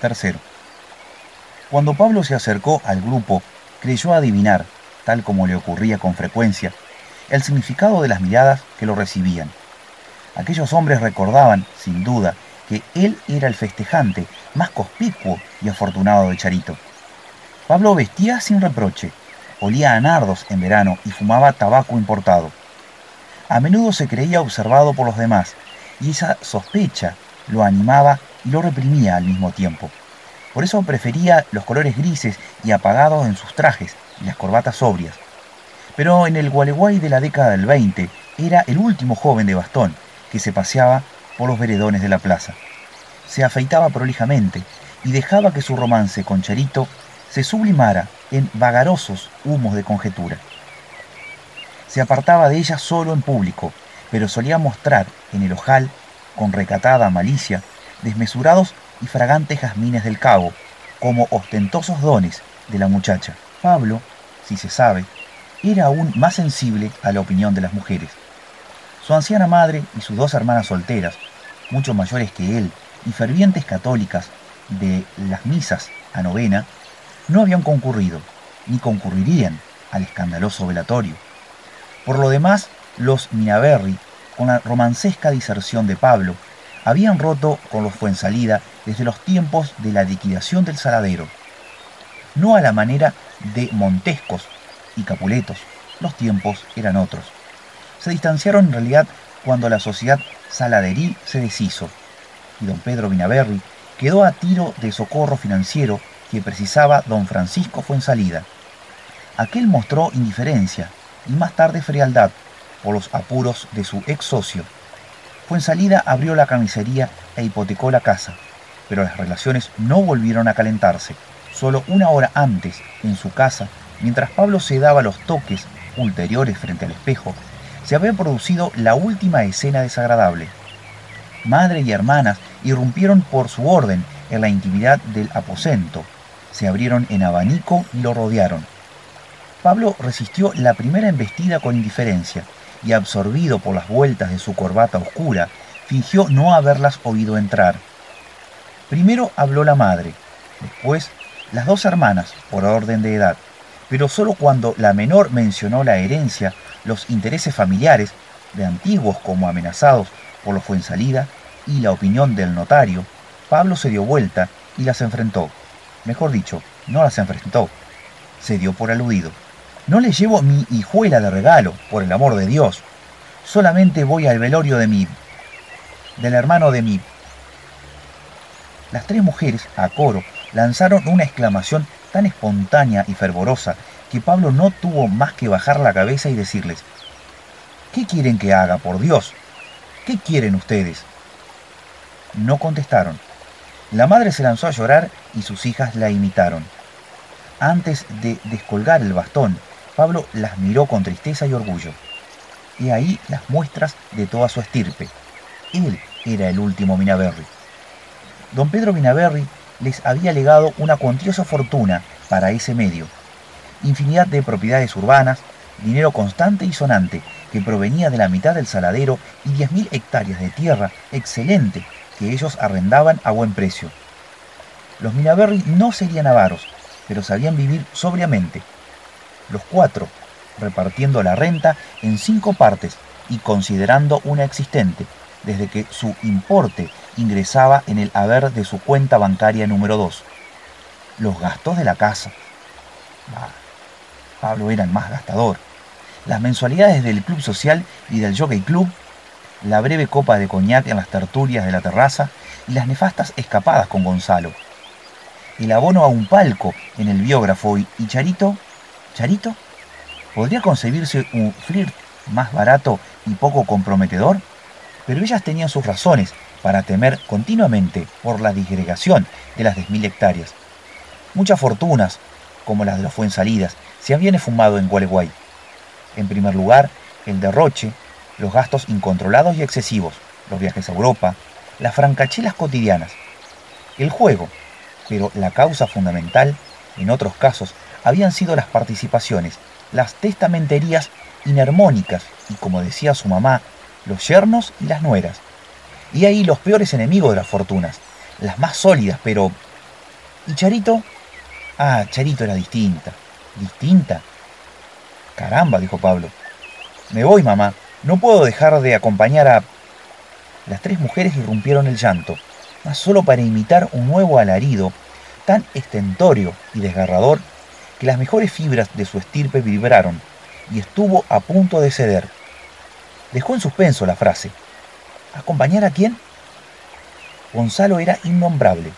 Tercero, cuando Pablo se acercó al grupo, creyó adivinar, tal como le ocurría con frecuencia, el significado de las miradas que lo recibían. Aquellos hombres recordaban, sin duda, que él era el festejante más conspicuo y afortunado de Charito. Pablo vestía sin reproche, olía a nardos en verano y fumaba tabaco importado. A menudo se creía observado por los demás, y esa sospecha lo animaba lo reprimía al mismo tiempo. Por eso prefería los colores grises y apagados en sus trajes y las corbatas sobrias. Pero en el Gualeguay de la década del 20 era el último joven de bastón que se paseaba por los veredones de la plaza. Se afeitaba prolijamente y dejaba que su romance con Charito se sublimara en vagarosos humos de conjetura. Se apartaba de ella solo en público, pero solía mostrar en el ojal, con recatada malicia, desmesurados y fragantes jazmines del cabo, como ostentosos dones de la muchacha. Pablo, si se sabe, era aún más sensible a la opinión de las mujeres. Su anciana madre y sus dos hermanas solteras, mucho mayores que él y fervientes católicas de las misas a novena, no habían concurrido, ni concurrirían al escandaloso velatorio. Por lo demás, los Minaberri, con la romancesca diserción de Pablo, habían roto con los Fuensalida desde los tiempos de la liquidación del Saladero. No a la manera de Montescos y Capuletos, los tiempos eran otros. Se distanciaron en realidad cuando la sociedad saladerí se deshizo, y don Pedro Minaberri quedó a tiro de socorro financiero que precisaba don Francisco Fuensalida. Aquel mostró indiferencia y más tarde frialdad por los apuros de su ex socio. Fuensalida abrió la carnicería e hipotecó la casa, pero las relaciones no volvieron a calentarse. Solo una hora antes, en su casa, mientras Pablo se daba los toques ulteriores frente al espejo, se había producido la última escena desagradable. Madre y hermanas irrumpieron por su orden en la intimidad del aposento, se abrieron en abanico y lo rodearon. Pablo resistió la primera embestida con indiferencia y absorbido por las vueltas de su corbata oscura, fingió no haberlas oído entrar. Primero habló la madre, después las dos hermanas, por orden de edad, pero solo cuando la menor mencionó la herencia, los intereses familiares, de antiguos como amenazados por los Fuensalida, y la opinión del notario, Pablo se dio vuelta y las enfrentó. Mejor dicho, no las enfrentó, se dio por aludido. No le llevo mi hijuela de regalo, por el amor de Dios. Solamente voy al velorio de mi... del hermano de mi... Las tres mujeres, a coro, lanzaron una exclamación tan espontánea y fervorosa que Pablo no tuvo más que bajar la cabeza y decirles, ¿qué quieren que haga, por Dios? ¿Qué quieren ustedes? No contestaron. La madre se lanzó a llorar y sus hijas la imitaron. Antes de descolgar el bastón, Pablo las miró con tristeza y orgullo. Y ahí las muestras de toda su estirpe. Él era el último Minaberri. Don Pedro Minaberri les había legado una cuantiosa fortuna para ese medio. Infinidad de propiedades urbanas, dinero constante y sonante que provenía de la mitad del saladero y 10.000 hectáreas de tierra excelente que ellos arrendaban a buen precio. Los Minaberri no serían avaros, pero sabían vivir sobriamente. Los cuatro, repartiendo la renta en cinco partes y considerando una existente, desde que su importe ingresaba en el haber de su cuenta bancaria número 2. Los gastos de la casa. Pablo era el más gastador. Las mensualidades del club social y del jockey club la breve copa de coñac en las tertulias de la terraza y las nefastas escapadas con Gonzalo. El abono a un palco en el biógrafo y, Charito, ¿Charito? ¿Podría concebirse un flirt más barato y poco comprometedor? Pero ellas tenían sus razones para temer continuamente por la disgregación de las 10.000 hectáreas. Muchas fortunas, como las de los Fuensalidas, se habían esfumado en Gualeguay. En primer lugar, el derroche los gastos incontrolados y excesivos, los viajes a Europa, las francachelas cotidianas, el juego, pero la causa fundamental, en otros casos, habían sido las participaciones, las testamenterías inarmónicas y, como decía su mamá, los yernos y las nueras. Y ahí los peores enemigos de las fortunas, las más sólidas, pero ¿Y Charito? Ah, Charito era distinta. ¿Distinta? Caramba, dijo Pablo. Me voy, mamá. No puedo dejar de acompañar a... Las tres mujeres irrumpieron el llanto, mas solo para imitar un nuevo alarido tan estentorio y desgarrador que las mejores fibras de su estirpe vibraron y estuvo a punto de ceder. Dejó en suspenso la frase. ¿Acompañar a quién? Gonzalo era innombrable.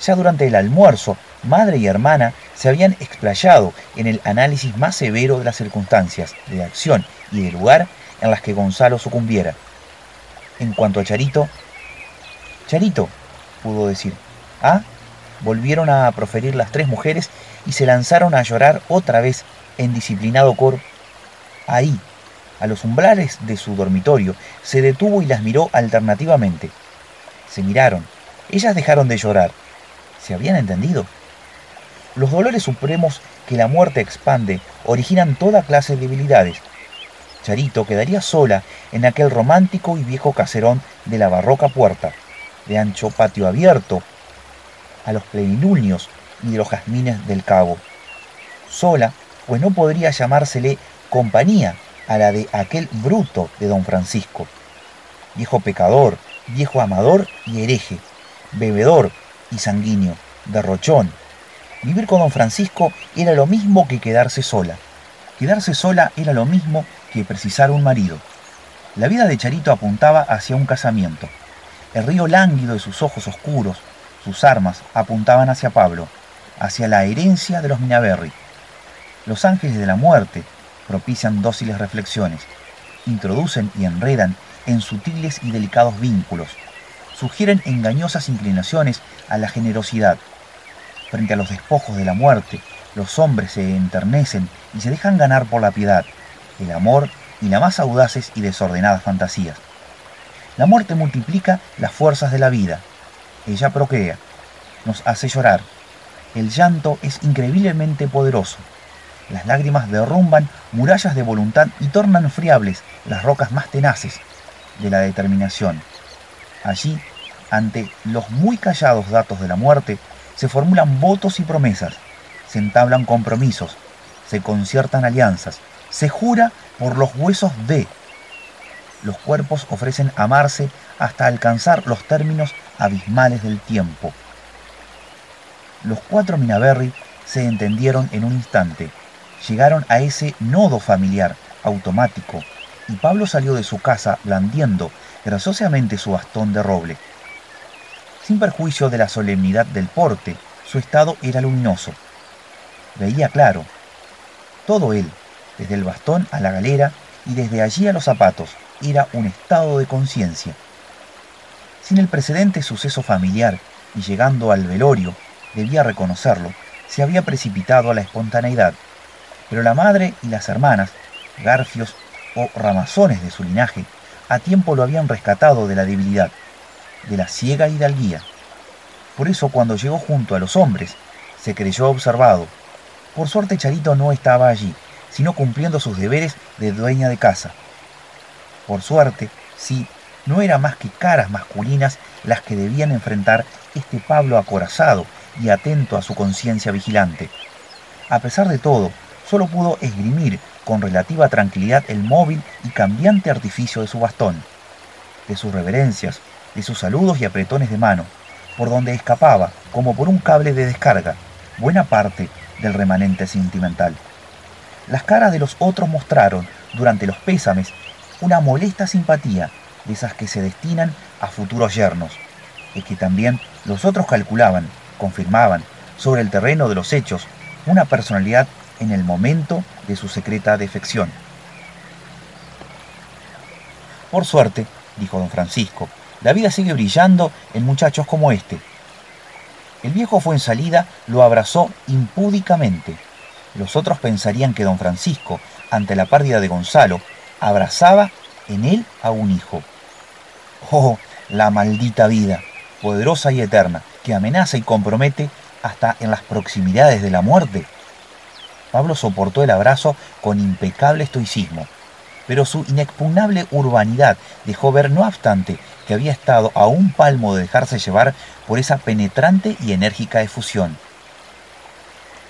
Ya durante el almuerzo, madre y hermana se habían explayado en el análisis más severo de las circunstancias, de acción y de lugar en las que Gonzalo sucumbiera. En cuanto a Charito, Charito, pudo decir. ¿Ah? Volvieron a proferir las tres mujeres y se lanzaron a llorar otra vez en disciplinado coro. Ahí, a los umbrales de su dormitorio, se detuvo y las miró alternativamente. Se miraron. Ellas dejaron de llorar. ¿Se habían entendido? Los dolores supremos que la muerte expande originan toda clase de debilidades. Charito quedaría sola en aquel romántico y viejo caserón de la barroca puerta, de ancho patio abierto, a los plenilunios y de los jazmines del cabo. Sola, pues no podría llamársele compañía a la de aquel bruto de don Francisco. Viejo pecador, viejo amador y hereje, bebedor y sanguíneo, derrochón. Vivir con don Francisco era lo mismo que quedarse sola. Quedarse sola era lo mismo que precisar un marido. La vida de Charito apuntaba hacia un casamiento. El río lánguido de sus ojos oscuros, sus armas, apuntaban hacia Pablo, hacia la herencia de los Minaberri. Los ángeles de la muerte propician dóciles reflexiones, introducen y enredan en sutiles y delicados vínculos, sugieren engañosas inclinaciones a la generosidad. Frente a los despojos de la muerte, los hombres se enternecen y se dejan ganar por la piedad, el amor y las más audaces y desordenadas fantasías. La muerte multiplica las fuerzas de la vida. Ella procrea, nos hace llorar. El llanto es increíblemente poderoso. Las lágrimas derrumban murallas de voluntad y tornan friables las rocas más tenaces de la determinación. Allí, ante los muy callados datos de la muerte, se formulan votos y promesas, se entablan compromisos, se conciertan alianzas, se jura por los huesos de. Los cuerpos ofrecen amarse hasta alcanzar los términos abismales del tiempo. Los cuatro Minaberry se entendieron en un instante, llegaron a ese nodo familiar, automático, y Pablo salió de su casa blandiendo graciosamente su bastón de roble. Sin perjuicio de la solemnidad del porte, su estado era luminoso. Veía claro. Todo él, desde el bastón a la galera y desde allí a los zapatos, era un estado de conciencia. Sin el precedente suceso familiar y llegando al velorio, debía reconocerlo, se había precipitado a la espontaneidad, pero la madre y las hermanas, garfios o ramazones de su linaje, a tiempo lo habían rescatado de la debilidad, de la ciega hidalguía. Por eso cuando llegó junto a los hombres, se creyó observado. Por suerte Charito no estaba allí, sino cumpliendo sus deberes de dueña de casa. Por suerte, sí, no eran más que caras masculinas las que debían enfrentar este Pablo acorazado y atento a su conciencia vigilante. A pesar de todo, solo pudo esgrimir con relativa tranquilidad el móvil y cambiante artificio de su bastón, de sus reverencias, de sus saludos y apretones de mano, por donde escapaba, como por un cable de descarga, buena parte del remanente sentimental. Las caras de los otros mostraron, durante los pésames, una molesta simpatía de esas que se destinan a futuros yernos, y que también los otros calculaban, confirmaban, sobre el terreno de los hechos, una personalidad en el momento de su secreta defección. Por suerte, dijo don Francisco, la vida sigue brillando en muchachos como este. El viejo fue en salida, lo abrazó impúdicamente. Los otros pensarían que don Francisco, ante la pérdida de Gonzalo, abrazaba en él a un hijo. Oh, la maldita vida, poderosa y eterna, que amenaza y compromete hasta en las proximidades de la muerte. Pablo soportó el abrazo con impecable estoicismo, pero su inexpugnable urbanidad dejó ver, no obstante, que había estado a un palmo de dejarse llevar por esa penetrante y enérgica efusión.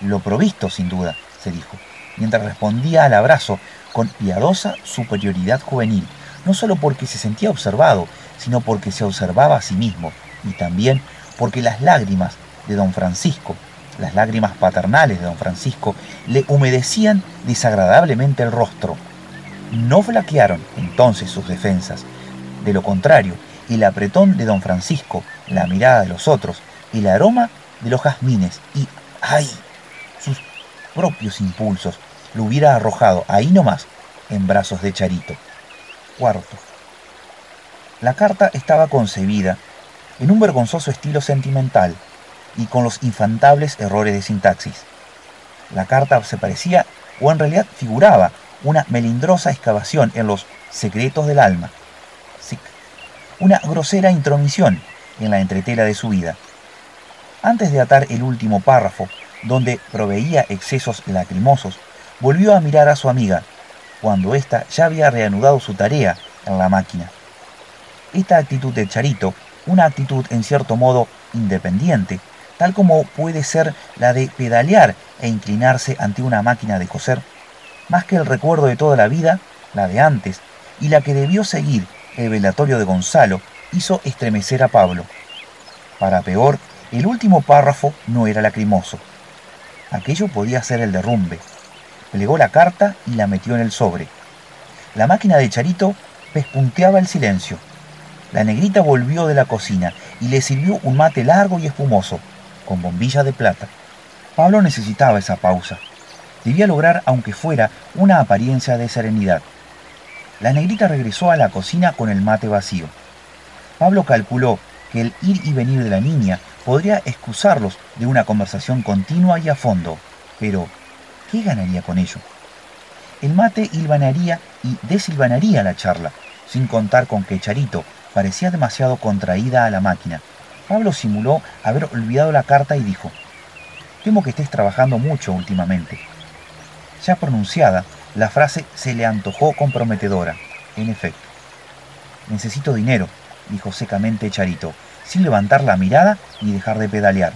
Lo provisto, sin duda, se dijo, mientras respondía al abrazo con piadosa superioridad juvenil, no solo porque se sentía observado, sino porque se observaba a sí mismo, y también porque las lágrimas de don Francisco, las lágrimas paternales de don Francisco, le humedecían desagradablemente el rostro. No flaquearon entonces sus defensas. De lo contrario, el apretón de don Francisco, la mirada de los otros, el aroma de los jazmines y, ¡ay!, sus propios impulsos, lo hubiera arrojado ahí nomás, en brazos de Charito. Cuarto. La carta estaba concebida en un vergonzoso estilo sentimental y con los infantables errores de sintaxis. La carta se parecía, o en realidad figuraba, una melindrosa excavación en los secretos del alma. Una grosera intromisión en la entretela de su vida. Antes de atar el último párrafo, donde proveía excesos lacrimosos, volvió a mirar a su amiga, cuando ésta ya había reanudado su tarea en la máquina. Esta actitud de Charito, una actitud en cierto modo independiente, tal como puede ser la de pedalear e inclinarse ante una máquina de coser, más que el recuerdo de toda la vida, la de antes, y la que debió seguir el velatorio de Gonzalo, hizo estremecer a Pablo. Para peor, el último párrafo no era lacrimoso. Aquello podía ser el derrumbe. Plegó la carta y la metió en el sobre. La máquina de Charito pespunteaba el silencio. La negrita volvió de la cocina y le sirvió un mate largo y espumoso, con bombilla de plata. Pablo necesitaba esa pausa. Debía lograr, aunque fuera, una apariencia de serenidad. La negrita regresó a la cocina con el mate vacío. Pablo calculó que el ir y venir de la niña podría excusarlos de una conversación continua y a fondo, pero ¿qué ganaría con ello? El mate hilvanaría y desilvanaría la charla, sin contar con que Charito parecía demasiado contraída a la máquina. Pablo simuló haber olvidado la carta y dijo, Temo que estés trabajando mucho últimamente. Ya pronunciada, la frase se le antojó comprometedora. En efecto. Necesito dinero, dijo secamente Charito, sin levantar la mirada ni dejar de pedalear.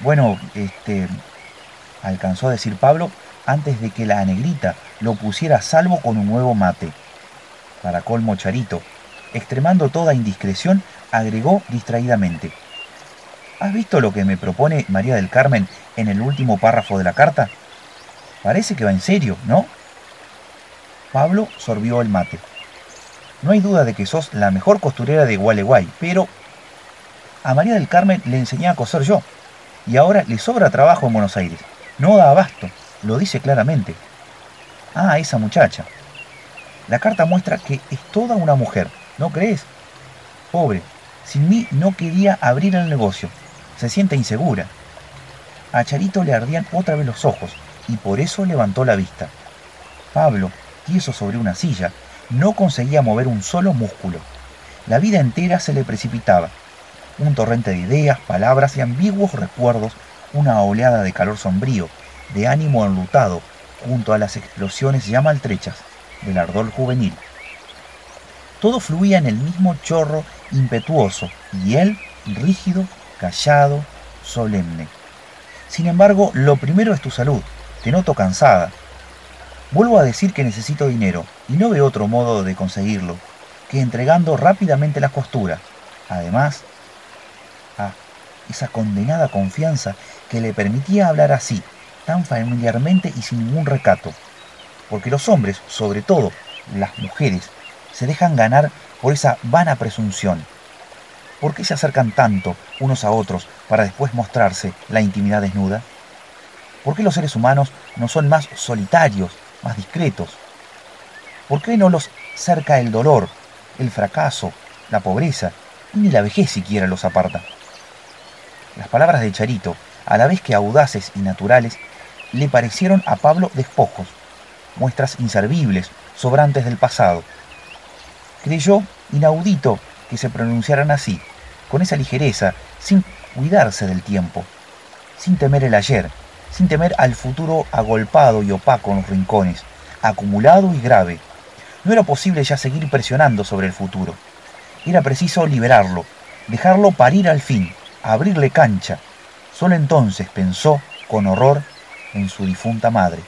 Bueno, este, alcanzó a decir Pablo antes de que la negrita lo pusiera a salvo con un nuevo mate. Para colmo Charito, extremando toda indiscreción, agregó distraídamente. ¿Has visto lo que me propone María del Carmen en el último párrafo de la carta? Parece que va en serio, ¿no? Pablo sorbió el mate. No hay duda de que sos la mejor costurera de Gualeguay, pero a María del Carmen le enseñé a coser yo, y ahora le sobra trabajo en Buenos Aires. No da abasto, lo dice claramente. Ah, esa muchacha. La carta muestra que es toda una mujer, ¿no crees? Pobre, sin mí no quería abrir el negocio. Se siente insegura. A Charito le ardían otra vez los ojos, y por eso levantó la vista. Pablo, tieso sobre una silla, no conseguía mover un solo músculo. La vida entera se le precipitaba. Un torrente de ideas, palabras y ambiguos recuerdos, una oleada de calor sombrío, de ánimo enlutado, junto a las explosiones ya maltrechas del ardor juvenil. Todo fluía en el mismo chorro impetuoso, y él rígido, callado, solemne. Sin embargo, lo primero es tu salud. Te noto cansada. Vuelvo a decir que necesito dinero, y no veo otro modo de conseguirlo que entregando rápidamente la costura. Además, a esa condenada confianza que le permitía hablar así, tan familiarmente y sin ningún recato. Porque los hombres, sobre todo las mujeres, se dejan ganar por esa vana presunción. ¿Por qué se acercan tanto unos a otros para después mostrarse la intimidad desnuda? ¿Por qué los seres humanos no son más solitarios, más discretos? ¿Por qué no los cerca el dolor, el fracaso, la pobreza, ni la vejez siquiera los aparta? Las palabras de Charito, a la vez que audaces y naturales, le parecieron a Pablo despojos, muestras inservibles, sobrantes del pasado. Creyó inaudito que se pronunciaran así, con esa ligereza, sin cuidarse del tiempo, sin temer el ayer, sin temer al futuro agolpado y opaco en los rincones, acumulado y grave, no era posible ya seguir presionando sobre el futuro. Era preciso liberarlo, dejarlo parir al fin, abrirle cancha. Solo entonces, pensó, con horror en su difunta madre.